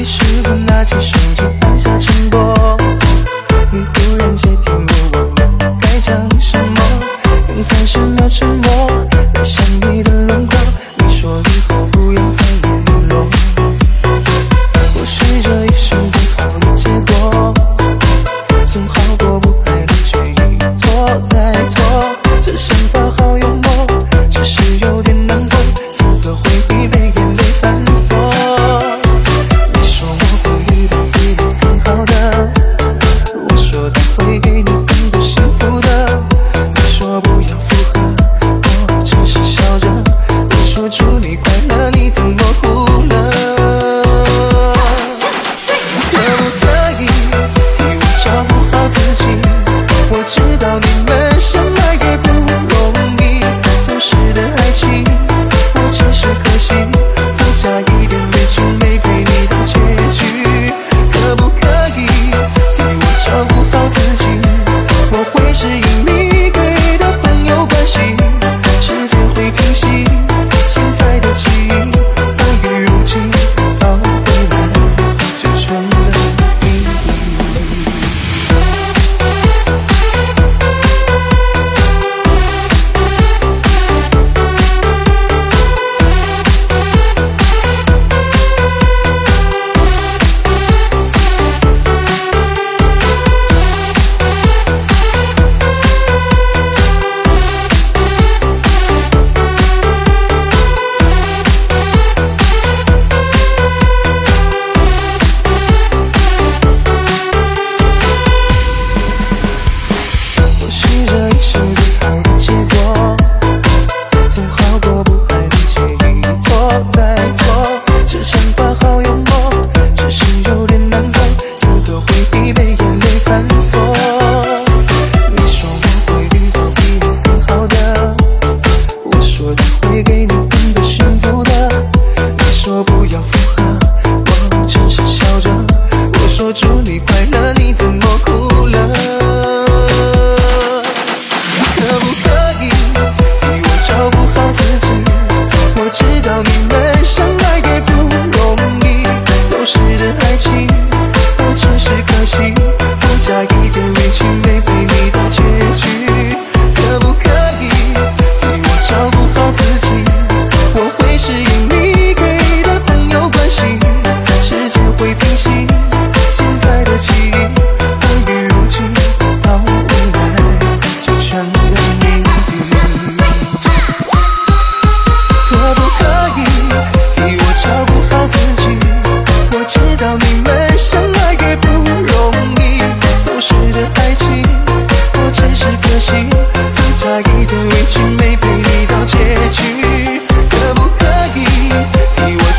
你是在拿起手机按下沉默？你突然接听我，我该讲什么？用三十秒沉默。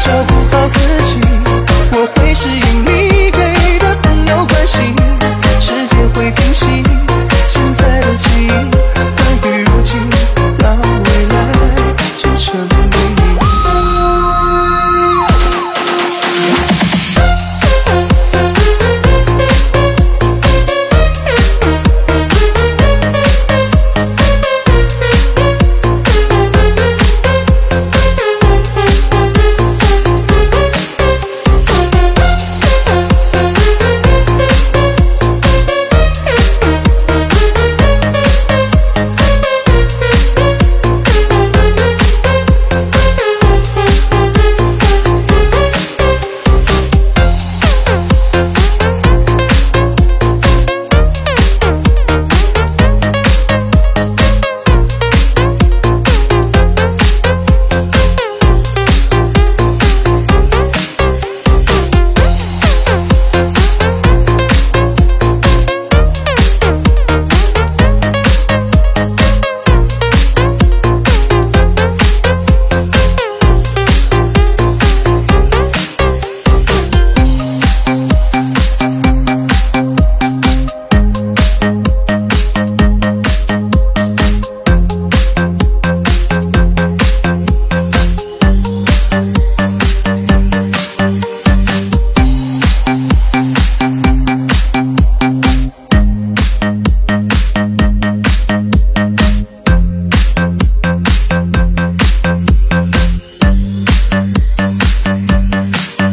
so